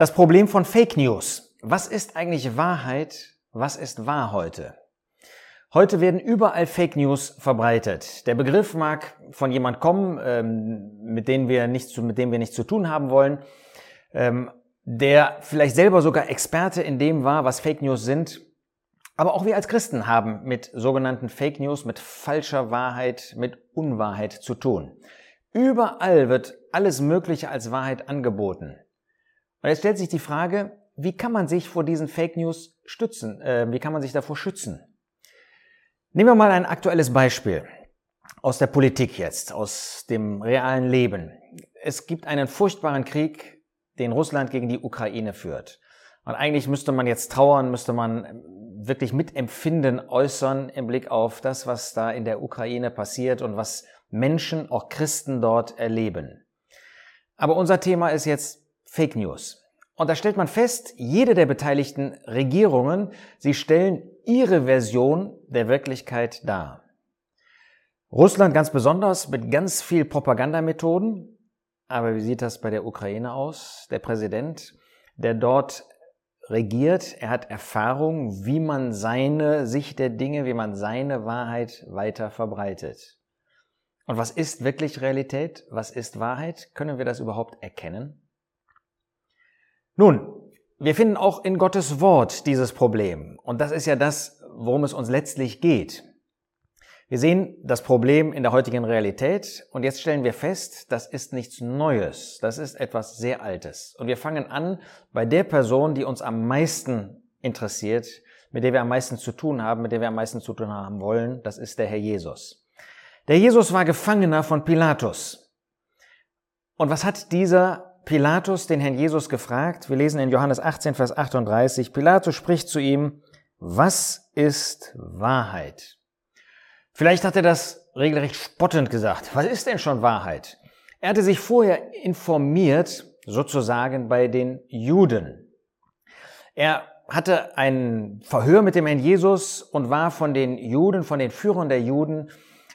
Das Problem von Fake News. Was ist eigentlich Wahrheit? Was ist wahr heute? Heute werden überall Fake News verbreitet. Der Begriff mag von jemand kommen, ähm, mit, dem wir nichts zu, mit dem wir nichts zu tun haben wollen, ähm, der vielleicht selber sogar Experte in dem war, was Fake News sind. Aber auch wir als Christen haben mit sogenannten Fake News, mit falscher Wahrheit, mit Unwahrheit zu tun. Überall wird alles Mögliche als Wahrheit angeboten. Und jetzt stellt sich die Frage, wie kann man sich vor diesen Fake News stützen? Äh, wie kann man sich davor schützen? Nehmen wir mal ein aktuelles Beispiel aus der Politik jetzt, aus dem realen Leben. Es gibt einen furchtbaren Krieg, den Russland gegen die Ukraine führt. Und eigentlich müsste man jetzt trauern, müsste man wirklich Mitempfinden äußern im Blick auf das, was da in der Ukraine passiert und was Menschen, auch Christen dort erleben. Aber unser Thema ist jetzt Fake News. Und da stellt man fest, jede der beteiligten Regierungen, sie stellen ihre Version der Wirklichkeit dar. Russland ganz besonders mit ganz viel Propagandamethoden. Aber wie sieht das bei der Ukraine aus? Der Präsident, der dort regiert, er hat Erfahrung, wie man seine Sicht der Dinge, wie man seine Wahrheit weiter verbreitet. Und was ist wirklich Realität? Was ist Wahrheit? Können wir das überhaupt erkennen? Nun, wir finden auch in Gottes Wort dieses Problem. Und das ist ja das, worum es uns letztlich geht. Wir sehen das Problem in der heutigen Realität und jetzt stellen wir fest, das ist nichts Neues, das ist etwas sehr Altes. Und wir fangen an bei der Person, die uns am meisten interessiert, mit der wir am meisten zu tun haben, mit der wir am meisten zu tun haben wollen, das ist der Herr Jesus. Der Jesus war Gefangener von Pilatus. Und was hat dieser Pilatus den Herrn Jesus gefragt. Wir lesen in Johannes 18, Vers 38. Pilatus spricht zu ihm, was ist Wahrheit? Vielleicht hat er das regelrecht spottend gesagt. Was ist denn schon Wahrheit? Er hatte sich vorher informiert, sozusagen bei den Juden. Er hatte ein Verhör mit dem Herrn Jesus und war von den Juden, von den Führern der Juden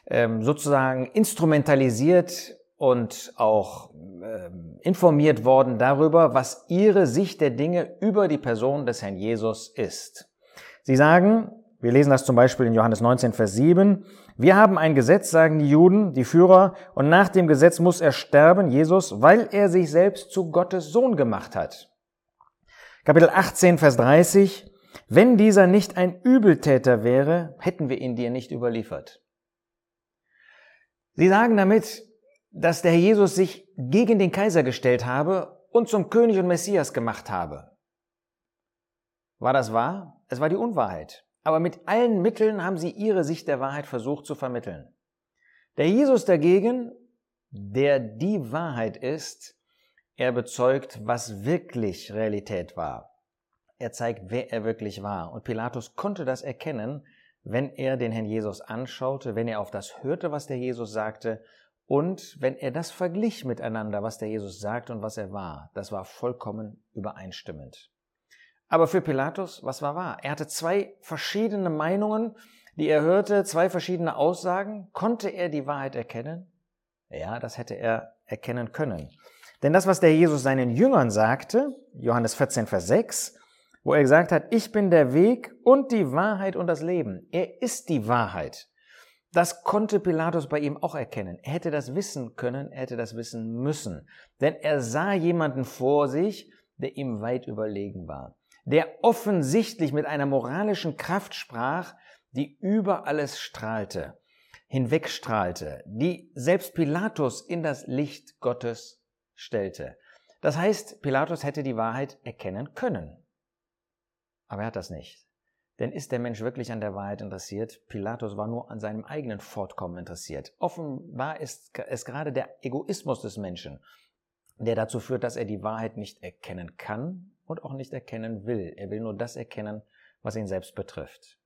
ähm, sozusagen instrumentalisiert und auch ähm, informiert worden darüber, was ihre Sicht der Dinge über die Person des Herrn Jesus ist. Sie sagen, wir lesen das zum Beispiel in Johannes 19, Vers 7, wir haben ein Gesetz, sagen die Juden, die Führer, und nach dem Gesetz muss er sterben, Jesus, weil er sich selbst zu Gottes Sohn gemacht hat. Kapitel 18, Vers 30, wenn dieser nicht ein Übeltäter wäre, hätten wir ihn dir nicht überliefert. Sie sagen damit, dass der Herr Jesus sich gegen den Kaiser gestellt habe und zum König und Messias gemacht habe. War das wahr? Es war die Unwahrheit. Aber mit allen Mitteln haben sie ihre Sicht der Wahrheit versucht zu vermitteln. Der Jesus dagegen, der die Wahrheit ist, er bezeugt, was wirklich Realität war. Er zeigt, wer er wirklich war. Und Pilatus konnte das erkennen, wenn er den Herrn Jesus anschaute, wenn er auf das hörte, was der Jesus sagte und wenn er das verglich miteinander, was der Jesus sagt und was er war, das war vollkommen übereinstimmend. Aber für Pilatus, was war wahr? Er hatte zwei verschiedene Meinungen, die er hörte, zwei verschiedene Aussagen. Konnte er die Wahrheit erkennen? Ja, das hätte er erkennen können. Denn das, was der Jesus seinen Jüngern sagte, Johannes 14, Vers 6, wo er gesagt hat, ich bin der Weg und die Wahrheit und das Leben. Er ist die Wahrheit. Das konnte Pilatus bei ihm auch erkennen. Er hätte das wissen können, er hätte das wissen müssen. Denn er sah jemanden vor sich, der ihm weit überlegen war. Der offensichtlich mit einer moralischen Kraft sprach, die über alles strahlte, hinwegstrahlte, die selbst Pilatus in das Licht Gottes stellte. Das heißt, Pilatus hätte die Wahrheit erkennen können. Aber er hat das nicht. Denn ist der Mensch wirklich an der Wahrheit interessiert? Pilatus war nur an seinem eigenen Fortkommen interessiert. Offenbar ist es gerade der Egoismus des Menschen, der dazu führt, dass er die Wahrheit nicht erkennen kann und auch nicht erkennen will. Er will nur das erkennen, was ihn selbst betrifft.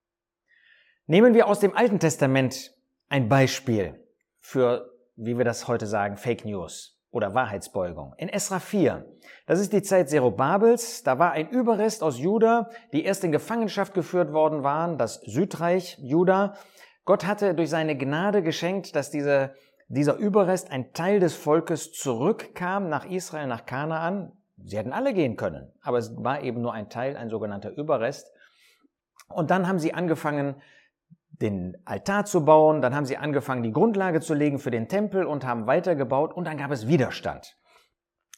Nehmen wir aus dem Alten Testament ein Beispiel für, wie wir das heute sagen, Fake News oder Wahrheitsbeugung. In Esra 4, das ist die Zeit Zerubabels, da war ein Überrest aus Juda, die erst in Gefangenschaft geführt worden waren, das Südreich Juda. Gott hatte durch seine Gnade geschenkt, dass diese, dieser Überrest, ein Teil des Volkes zurückkam nach Israel, nach Kanaan, Sie hätten alle gehen können, aber es war eben nur ein Teil, ein sogenannter Überrest. Und dann haben sie angefangen, den Altar zu bauen, dann haben sie angefangen, die Grundlage zu legen für den Tempel und haben weitergebaut und dann gab es Widerstand.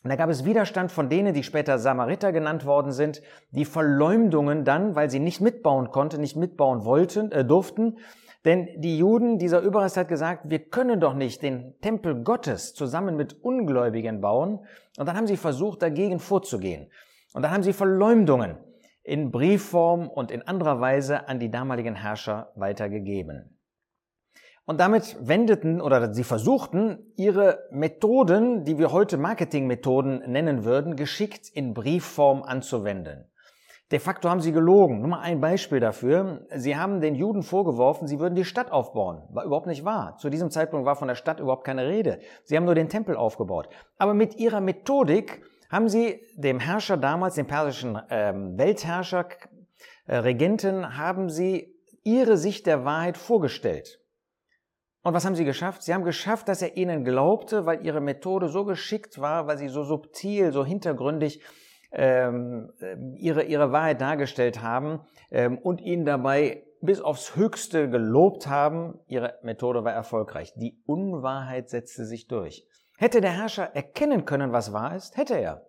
Und da gab es Widerstand von denen, die später Samariter genannt worden sind, die Verleumdungen dann, weil sie nicht mitbauen konnten, nicht mitbauen wollten, äh, durften. Denn die Juden, dieser Überrest hat gesagt, wir können doch nicht den Tempel Gottes zusammen mit Ungläubigen bauen. Und dann haben sie versucht, dagegen vorzugehen. Und dann haben sie Verleumdungen in Briefform und in anderer Weise an die damaligen Herrscher weitergegeben. Und damit wendeten oder sie versuchten, ihre Methoden, die wir heute Marketingmethoden nennen würden, geschickt in Briefform anzuwenden. De facto haben sie gelogen. Nur mal ein Beispiel dafür. Sie haben den Juden vorgeworfen, sie würden die Stadt aufbauen. War überhaupt nicht wahr. Zu diesem Zeitpunkt war von der Stadt überhaupt keine Rede. Sie haben nur den Tempel aufgebaut. Aber mit ihrer Methodik haben sie dem Herrscher damals, dem persischen ähm, Weltherrscher, äh, Regenten, haben sie ihre Sicht der Wahrheit vorgestellt. Und was haben sie geschafft? Sie haben geschafft, dass er ihnen glaubte, weil ihre Methode so geschickt war, weil sie so subtil, so hintergründig ähm, ihre, ihre Wahrheit dargestellt haben ähm, und ihn dabei bis aufs Höchste gelobt haben. Ihre Methode war erfolgreich. Die Unwahrheit setzte sich durch. Hätte der Herrscher erkennen können, was wahr ist, hätte er.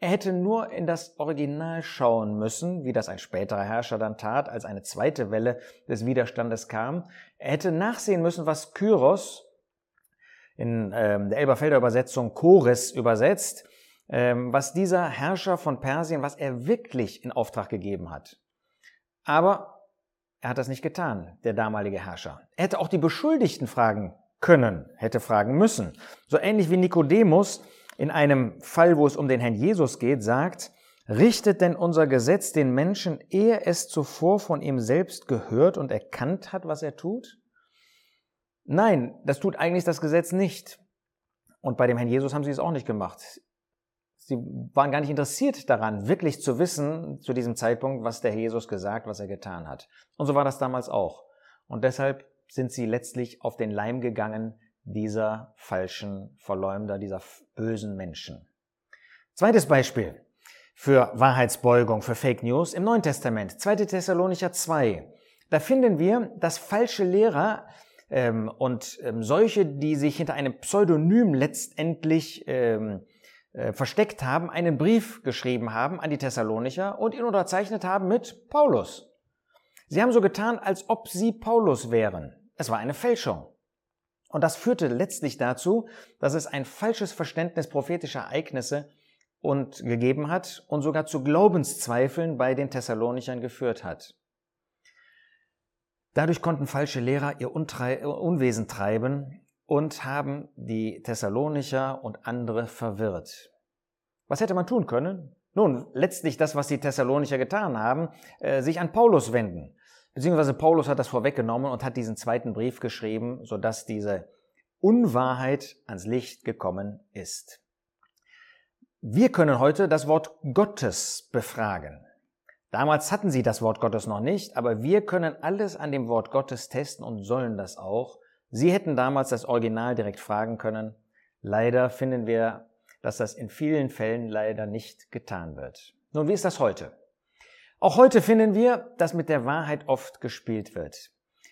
Er hätte nur in das Original schauen müssen, wie das ein späterer Herrscher dann tat, als eine zweite Welle des Widerstandes kam. Er hätte nachsehen müssen, was Kyros in ähm, der Elberfelder Übersetzung Chores übersetzt, ähm, was dieser Herrscher von Persien, was er wirklich in Auftrag gegeben hat. Aber er hat das nicht getan, der damalige Herrscher. Er hätte auch die Beschuldigten fragen können, hätte fragen müssen. So ähnlich wie Nikodemus in einem Fall, wo es um den Herrn Jesus geht, sagt, richtet denn unser Gesetz den Menschen, ehe es zuvor von ihm selbst gehört und erkannt hat, was er tut? Nein, das tut eigentlich das Gesetz nicht. Und bei dem Herrn Jesus haben sie es auch nicht gemacht. Sie waren gar nicht interessiert daran, wirklich zu wissen zu diesem Zeitpunkt, was der Herr Jesus gesagt, was er getan hat. Und so war das damals auch. Und deshalb sind sie letztlich auf den Leim gegangen dieser falschen Verleumder, dieser bösen Menschen. Zweites Beispiel für Wahrheitsbeugung, für Fake News im Neuen Testament, 2. Thessalonicher 2. Da finden wir, dass falsche Lehrer ähm, und ähm, solche, die sich hinter einem Pseudonym letztendlich ähm, äh, versteckt haben, einen Brief geschrieben haben an die Thessalonicher und ihn unterzeichnet haben mit Paulus. Sie haben so getan, als ob sie Paulus wären. Es war eine Fälschung. Und das führte letztlich dazu, dass es ein falsches Verständnis prophetischer Ereignisse und gegeben hat und sogar zu Glaubenszweifeln bei den Thessalonichern geführt hat. Dadurch konnten falsche Lehrer ihr Unwesen treiben und haben die Thessalonicher und andere verwirrt. Was hätte man tun können? Nun, letztlich das, was die Thessalonicher getan haben, äh, sich an Paulus wenden. Beziehungsweise Paulus hat das vorweggenommen und hat diesen zweiten Brief geschrieben, sodass diese Unwahrheit ans Licht gekommen ist. Wir können heute das Wort Gottes befragen. Damals hatten sie das Wort Gottes noch nicht, aber wir können alles an dem Wort Gottes testen und sollen das auch. Sie hätten damals das Original direkt fragen können. Leider finden wir, dass das in vielen Fällen leider nicht getan wird. Nun, wie ist das heute? Auch heute finden wir, dass mit der Wahrheit oft gespielt wird.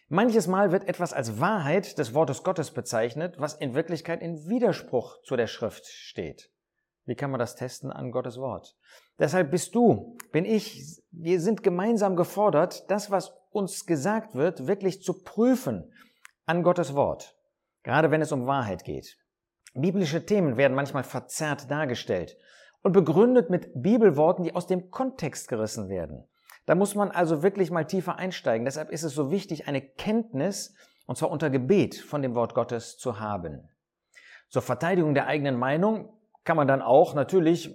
Manches Mal wird etwas als Wahrheit des Wortes Gottes bezeichnet, was in Wirklichkeit in Widerspruch zu der Schrift steht. Wie kann man das testen an Gottes Wort? Deshalb bist du, bin ich, wir sind gemeinsam gefordert, das, was uns gesagt wird, wirklich zu prüfen an Gottes Wort. Gerade wenn es um Wahrheit geht. Biblische Themen werden manchmal verzerrt dargestellt und begründet mit Bibelworten, die aus dem Kontext gerissen werden. Da muss man also wirklich mal tiefer einsteigen. Deshalb ist es so wichtig, eine Kenntnis, und zwar unter Gebet, von dem Wort Gottes zu haben. Zur Verteidigung der eigenen Meinung kann man dann auch natürlich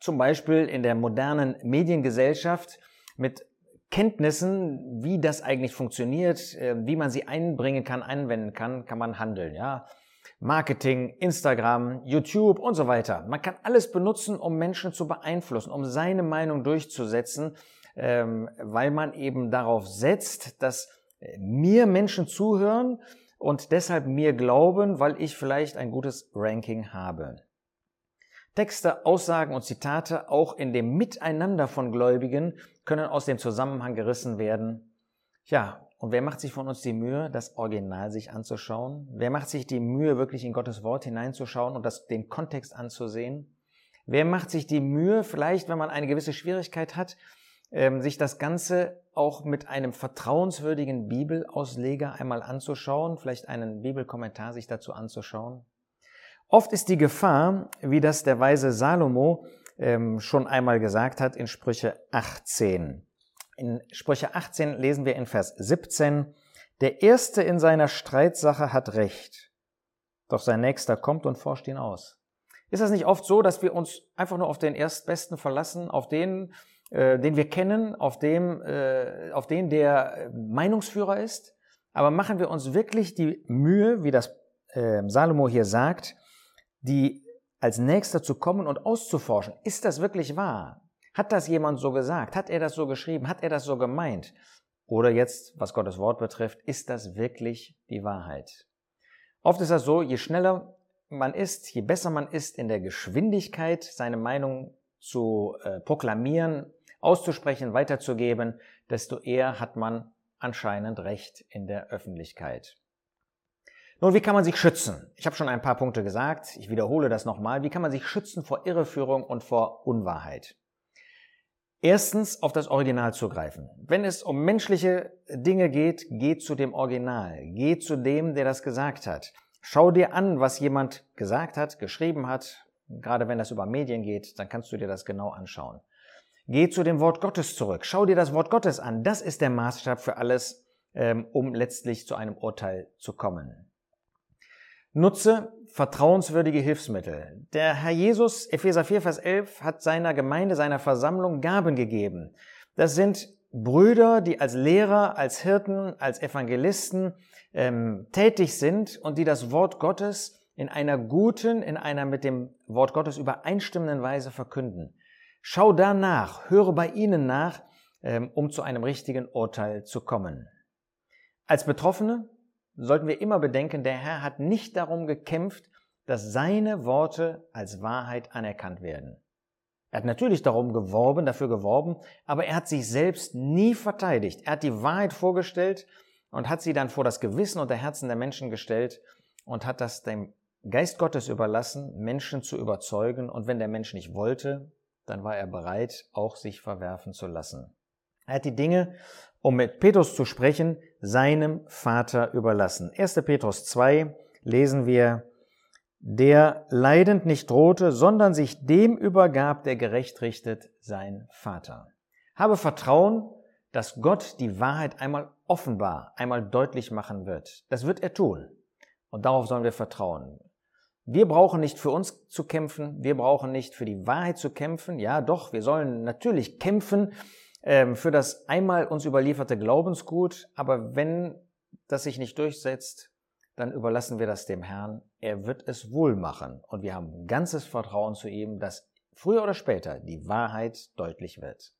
zum Beispiel in der modernen Mediengesellschaft mit Kenntnissen, wie das eigentlich funktioniert, äh, wie man sie einbringen kann, anwenden kann, kann man handeln, ja. Marketing, Instagram, YouTube und so weiter. Man kann alles benutzen, um Menschen zu beeinflussen, um seine Meinung durchzusetzen, ähm, weil man eben darauf setzt, dass äh, mir Menschen zuhören und deshalb mir glauben, weil ich vielleicht ein gutes Ranking habe. Texte, Aussagen und Zitate auch in dem Miteinander von Gläubigen können aus dem Zusammenhang gerissen werden. Ja, und wer macht sich von uns die Mühe, das Original sich anzuschauen? Wer macht sich die Mühe, wirklich in Gottes Wort hineinzuschauen und das, den Kontext anzusehen? Wer macht sich die Mühe, vielleicht, wenn man eine gewisse Schwierigkeit hat, ähm, sich das Ganze auch mit einem vertrauenswürdigen Bibelausleger einmal anzuschauen, vielleicht einen Bibelkommentar sich dazu anzuschauen? Oft ist die Gefahr, wie das der weise Salomo ähm, schon einmal gesagt hat in Sprüche 18. In Sprüche 18 lesen wir in Vers 17, der Erste in seiner Streitsache hat Recht, doch sein Nächster kommt und forscht ihn aus. Ist das nicht oft so, dass wir uns einfach nur auf den Erstbesten verlassen, auf den, äh, den wir kennen, auf, dem, äh, auf den, der Meinungsführer ist? Aber machen wir uns wirklich die Mühe, wie das äh, Salomo hier sagt, die als nächster zu kommen und auszuforschen. Ist das wirklich wahr? Hat das jemand so gesagt? Hat er das so geschrieben? Hat er das so gemeint? Oder jetzt, was Gottes Wort betrifft, ist das wirklich die Wahrheit? Oft ist das so, je schneller man ist, je besser man ist in der Geschwindigkeit, seine Meinung zu äh, proklamieren, auszusprechen, weiterzugeben, desto eher hat man anscheinend Recht in der Öffentlichkeit. Nun, wie kann man sich schützen? Ich habe schon ein paar Punkte gesagt, ich wiederhole das nochmal. Wie kann man sich schützen vor Irreführung und vor Unwahrheit? Erstens auf das Original zugreifen. Wenn es um menschliche Dinge geht, geh zu dem Original. Geh zu dem, der das gesagt hat. Schau dir an, was jemand gesagt hat, geschrieben hat. Gerade wenn das über Medien geht, dann kannst du dir das genau anschauen. Geh zu dem Wort Gottes zurück. Schau dir das Wort Gottes an. Das ist der Maßstab für alles, ähm, um letztlich zu einem Urteil zu kommen. Nutze vertrauenswürdige Hilfsmittel. Der Herr Jesus, Epheser 4, Vers 11, hat seiner Gemeinde, seiner Versammlung Gaben gegeben. Das sind Brüder, die als Lehrer, als Hirten, als Evangelisten ähm, tätig sind und die das Wort Gottes in einer guten, in einer mit dem Wort Gottes übereinstimmenden Weise verkünden. Schau danach, höre bei ihnen nach, ähm, um zu einem richtigen Urteil zu kommen. Als Betroffene sollten wir immer bedenken, der Herr hat nicht darum gekämpft, dass seine Worte als Wahrheit anerkannt werden. Er hat natürlich darum geworben, dafür geworben, aber er hat sich selbst nie verteidigt. Er hat die Wahrheit vorgestellt und hat sie dann vor das Gewissen und der Herzen der Menschen gestellt und hat das dem Geist Gottes überlassen, Menschen zu überzeugen. Und wenn der Mensch nicht wollte, dann war er bereit, auch sich verwerfen zu lassen. Er hat die Dinge um mit Petrus zu sprechen, seinem Vater überlassen. 1. Petrus 2 lesen wir, der leidend nicht drohte, sondern sich dem übergab, der gerecht richtet, sein Vater. Habe Vertrauen, dass Gott die Wahrheit einmal offenbar, einmal deutlich machen wird. Das wird er tun. Und darauf sollen wir vertrauen. Wir brauchen nicht für uns zu kämpfen, wir brauchen nicht für die Wahrheit zu kämpfen. Ja, doch, wir sollen natürlich kämpfen, für das einmal uns überlieferte Glaubensgut, aber wenn das sich nicht durchsetzt, dann überlassen wir das dem Herrn. Er wird es wohl machen und wir haben ganzes Vertrauen zu ihm, dass früher oder später die Wahrheit deutlich wird.